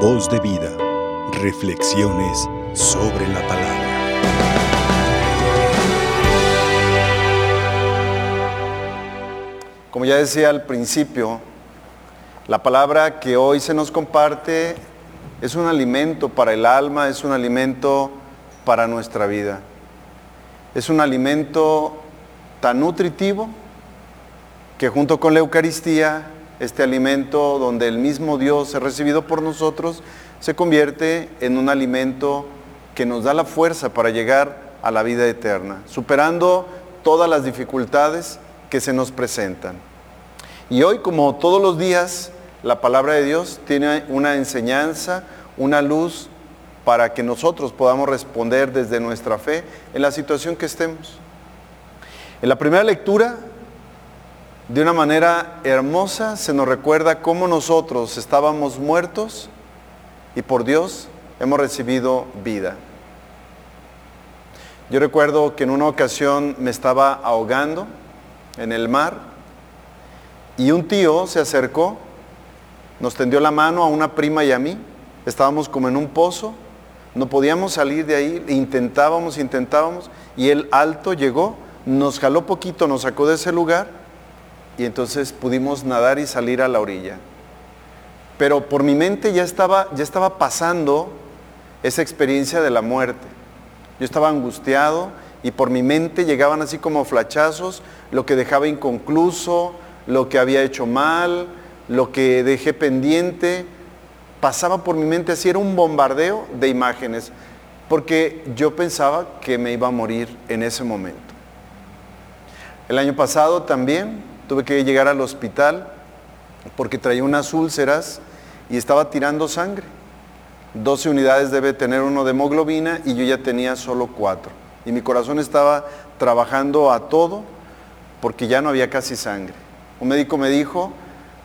Voz de vida. Reflexiones sobre la palabra. Como ya decía al principio, la palabra que hoy se nos comparte es un alimento para el alma, es un alimento para nuestra vida. Es un alimento tan nutritivo que junto con la Eucaristía, este alimento donde el mismo Dios es recibido por nosotros, se convierte en un alimento que nos da la fuerza para llegar a la vida eterna, superando todas las dificultades que se nos presentan. Y hoy, como todos los días, la palabra de Dios tiene una enseñanza, una luz para que nosotros podamos responder desde nuestra fe en la situación que estemos. En la primera lectura, de una manera hermosa, se nos recuerda cómo nosotros estábamos muertos y por Dios hemos recibido vida. Yo recuerdo que en una ocasión me estaba ahogando en el mar y un tío se acercó, nos tendió la mano a una prima y a mí. Estábamos como en un pozo, no podíamos salir de ahí, intentábamos, intentábamos, y el alto llegó, nos jaló poquito, nos sacó de ese lugar, y entonces pudimos nadar y salir a la orilla. Pero por mi mente ya estaba, ya estaba pasando esa experiencia de la muerte. Yo estaba angustiado y por mi mente llegaban así como flachazos, lo que dejaba inconcluso, lo que había hecho mal, lo que dejé pendiente, pasaba por mi mente así, era un bombardeo de imágenes, porque yo pensaba que me iba a morir en ese momento. El año pasado también tuve que llegar al hospital porque traía unas úlceras y estaba tirando sangre. 12 unidades debe tener uno de hemoglobina y yo ya tenía solo cuatro. Y mi corazón estaba trabajando a todo porque ya no había casi sangre. Un médico me dijo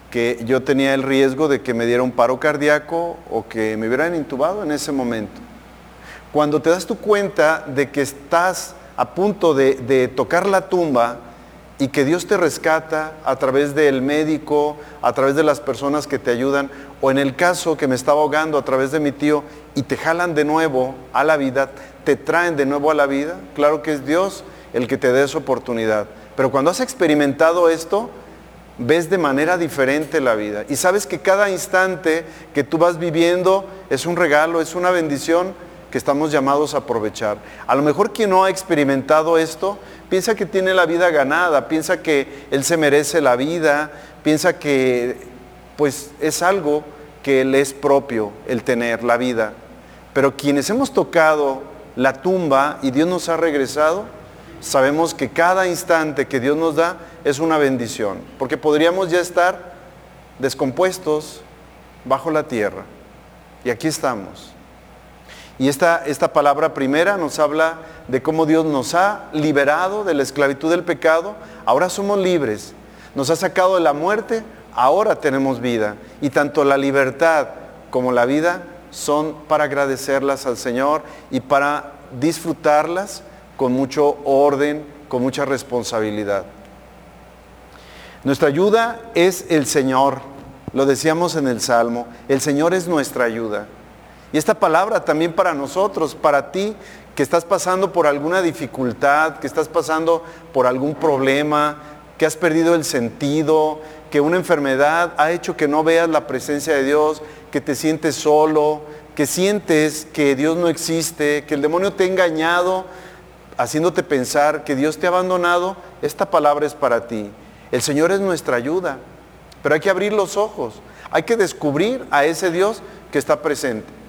que yo tenía el riesgo de que me diera un paro cardíaco o que me hubieran intubado en ese momento. Cuando te das tu cuenta de que estás a punto de tocar la tumba y que Dios te rescata a través del médico, a través de las personas que te ayudan, o en el caso que me estaba ahogando a través de mi tío y te jalan de nuevo a la vida, te traen de nuevo a la vida, claro que es Dios el que te dé esa oportunidad. Pero cuando has experimentado esto, ves de manera diferente la vida. Y sabes que cada instante que tú vas viviendo es un regalo, es una bendición que estamos llamados a aprovechar. A lo mejor quien no ha experimentado esto, piensa que tiene la vida ganada, piensa que él se merece la vida, piensa que pues es algo que le es propio el tener la vida. Pero quienes hemos tocado la tumba y Dios nos ha regresado, sabemos que cada instante que Dios nos da es una bendición, porque podríamos ya estar descompuestos bajo la tierra. Y aquí estamos. Y esta, esta palabra primera nos habla de cómo Dios nos ha liberado de la esclavitud del pecado. Ahora somos libres. Nos ha sacado de la muerte, ahora tenemos vida. Y tanto la libertad como la vida son para agradecerlas al Señor y para disfrutarlas con mucho orden, con mucha responsabilidad. Nuestra ayuda es el Señor, lo decíamos en el Salmo, el Señor es nuestra ayuda. Y esta palabra también para nosotros, para ti que estás pasando por alguna dificultad, que estás pasando por algún problema, que has perdido el sentido, que una enfermedad ha hecho que no veas la presencia de Dios, que te sientes solo, que sientes que Dios no existe, que el demonio te ha engañado haciéndote pensar que Dios te ha abandonado, esta palabra es para ti. El Señor es nuestra ayuda, pero hay que abrir los ojos, hay que descubrir a ese Dios que está presente.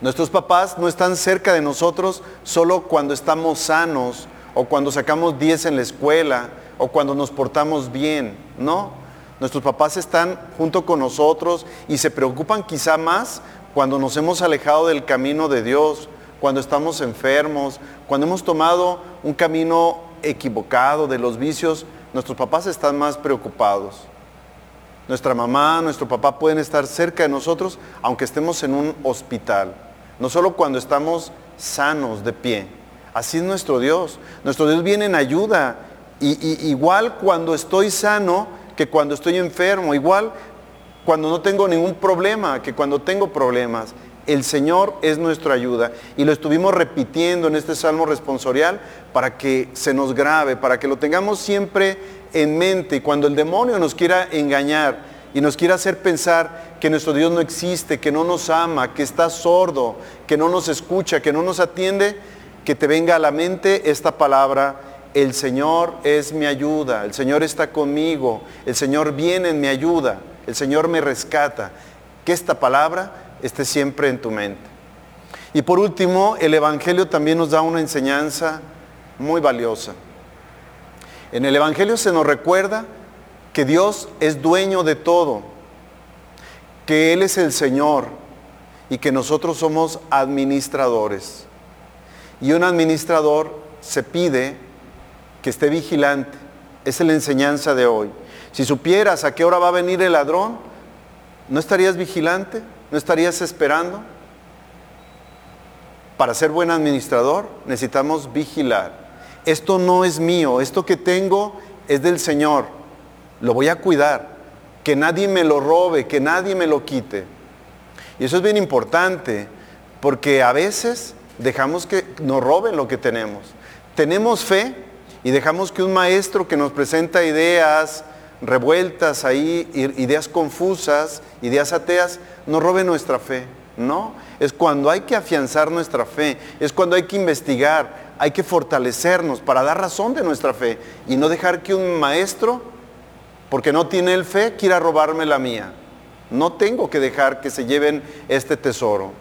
Nuestros papás no están cerca de nosotros solo cuando estamos sanos o cuando sacamos 10 en la escuela o cuando nos portamos bien, no. Nuestros papás están junto con nosotros y se preocupan quizá más cuando nos hemos alejado del camino de Dios, cuando estamos enfermos, cuando hemos tomado un camino equivocado de los vicios, nuestros papás están más preocupados. Nuestra mamá, nuestro papá pueden estar cerca de nosotros aunque estemos en un hospital. No solo cuando estamos sanos de pie. Así es nuestro Dios. Nuestro Dios viene en ayuda. Y, igual cuando estoy sano que cuando estoy enfermo. Igual cuando no tengo ningún problema, que cuando tengo problemas, el Señor es nuestra ayuda. Y lo estuvimos repitiendo en este salmo responsorial para que se nos grave, para que lo tengamos siempre en mente. Y cuando el demonio nos quiera engañar y nos quiera hacer pensar que nuestro Dios no existe, que no nos ama, que está sordo, que no nos escucha, que no nos atiende, que te venga a la mente esta palabra, el Señor es mi ayuda, el Señor está conmigo, el Señor viene en mi ayuda, el Señor me rescata. Que esta palabra esté siempre en tu mente. Y por último, el Evangelio también nos da una enseñanza muy valiosa. En el Evangelio se nos recuerda que Dios es dueño de todo, que Él es el Señor y que nosotros somos administradores. Y un administrador se pide que esté vigilante. Es la enseñanza de hoy. Si supieras a qué hora va a venir el ladrón, ¿no estarías vigilante? ¿No estarías esperando? Para ser buen administrador necesitamos vigilar. Esto no es mío, esto que tengo es del Señor. Lo voy a cuidar. Que nadie me lo robe, que nadie me lo quite. Y eso es bien importante, porque a veces dejamos que nos roben lo que tenemos. Tenemos fe y dejamos que un maestro que nos presenta ideas revueltas ahí, ideas confusas, ideas ateas, no robe nuestra fe. No, es cuando hay que afianzar nuestra fe, es cuando hay que investigar, hay que fortalecernos para dar razón de nuestra fe y no dejar que un maestro, porque no tiene el fe, quiera robarme la mía. No tengo que dejar que se lleven este tesoro.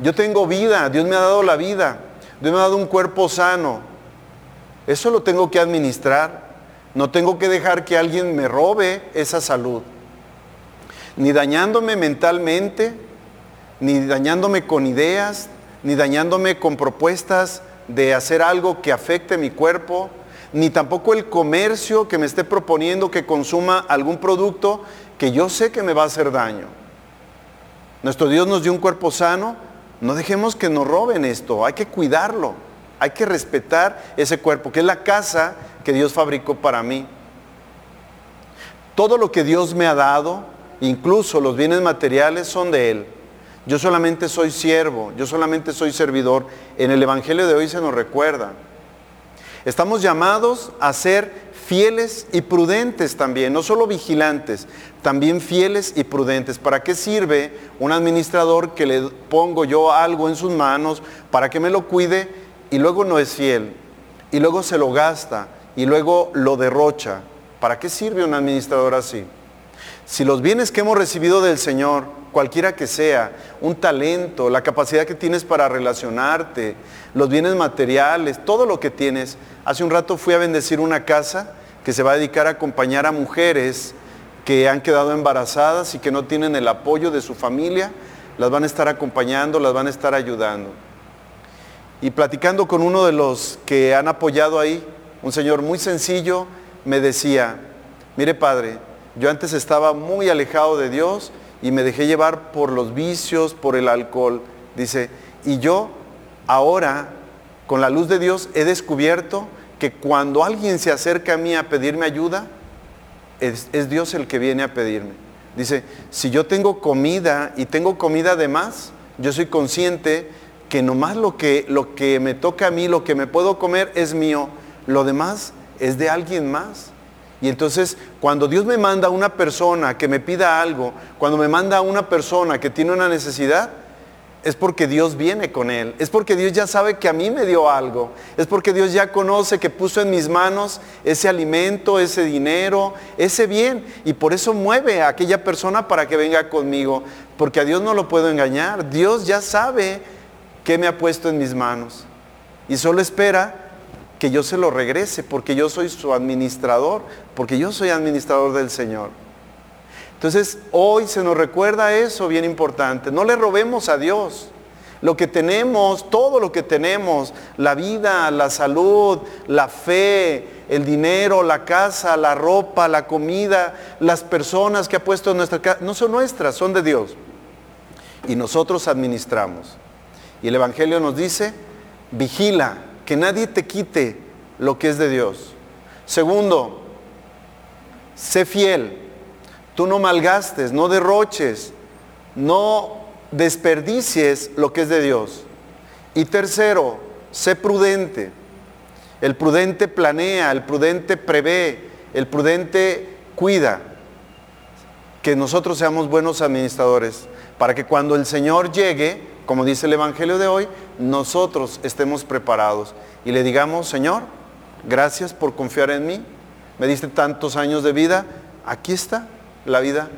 Yo tengo vida, Dios me ha dado la vida, Dios me ha dado un cuerpo sano. Eso lo tengo que administrar. No tengo que dejar que alguien me robe esa salud ni dañándome mentalmente, ni dañándome con ideas, ni dañándome con propuestas de hacer algo que afecte mi cuerpo, ni tampoco el comercio que me esté proponiendo que consuma algún producto que yo sé que me va a hacer daño. Nuestro Dios nos dio un cuerpo sano, no dejemos que nos roben esto, hay que cuidarlo, hay que respetar ese cuerpo, que es la casa que Dios fabricó para mí. Todo lo que Dios me ha dado, Incluso los bienes materiales son de Él. Yo solamente soy siervo, yo solamente soy servidor. En el Evangelio de hoy se nos recuerda. Estamos llamados a ser fieles y prudentes también, no solo vigilantes, también fieles y prudentes. ¿Para qué sirve un administrador que le pongo yo algo en sus manos para que me lo cuide y luego no es fiel? Y luego se lo gasta y luego lo derrocha. ¿Para qué sirve un administrador así? Si los bienes que hemos recibido del Señor, cualquiera que sea, un talento, la capacidad que tienes para relacionarte, los bienes materiales, todo lo que tienes. Hace un rato fui a bendecir una casa que se va a dedicar a acompañar a mujeres que han quedado embarazadas y que no tienen el apoyo de su familia. Las van a estar acompañando, las van a estar ayudando. Y platicando con uno de los que han apoyado ahí, un señor muy sencillo, me decía, mire padre, yo antes estaba muy alejado de Dios y me dejé llevar por los vicios, por el alcohol. Dice, y yo ahora, con la luz de Dios, he descubierto que cuando alguien se acerca a mí a pedirme ayuda, es, Dios el que viene a pedirme. Dice, si yo tengo comida y tengo comida de más, yo soy consciente que nomás lo que, lo que me toca a mí, lo que me puedo comer es mío, lo demás es de alguien más. Y entonces, cuando Dios me manda a una persona que me pida algo, cuando me manda a una persona que tiene una necesidad, es porque Dios viene con él, es porque Dios ya sabe que a mí me dio algo, es porque Dios ya conoce que puso en mis manos ese alimento, ese dinero, ese bien, y por eso mueve a aquella persona para que venga conmigo, porque a Dios no lo puedo engañar, Dios ya sabe qué me ha puesto en mis manos, y solo espera que yo se lo regrese, porque yo soy su administrador, porque yo soy administrador del Señor. Entonces, hoy se nos recuerda eso bien importante. No le robemos a Dios. Lo que tenemos, todo lo que tenemos, la vida, la salud, la fe, el dinero, la casa, la ropa, la comida, las personas que ha puesto en nuestra casa, no son nuestras, son de Dios. Y nosotros administramos. Y el Evangelio nos dice, vigila, que nadie te quite lo que es de Dios. Segundo, sé fiel. Tú no malgastes, no derroches, no desperdicies lo que es de Dios. Y tercero, sé prudente. El prudente planea, el prudente prevé, el prudente cuida. Que nosotros seamos buenos administradores para que cuando el Señor llegue, como dice el Evangelio de hoy, nosotros estemos preparados y le digamos, Señor, gracias por confiar en mí, me diste tantos años de vida, aquí está la vida,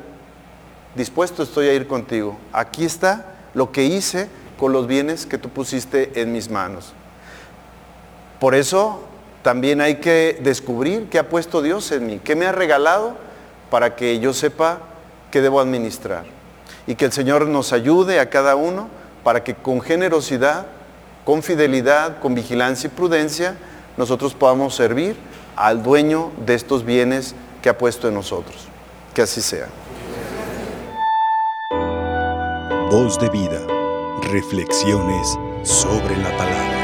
dispuesto estoy a ir contigo, aquí está lo que hice con los bienes que tú pusiste en mis manos. Por eso también hay que descubrir qué ha puesto Dios en mí, qué me ha regalado para que yo sepa qué debo administrar y que el Señor nos ayude a cada uno para que con generosidad, con fidelidad, con vigilancia y prudencia, nosotros podamos servir al dueño de estos bienes que ha puesto en nosotros. Que así sea. Voz de vida. Reflexiones sobre la palabra.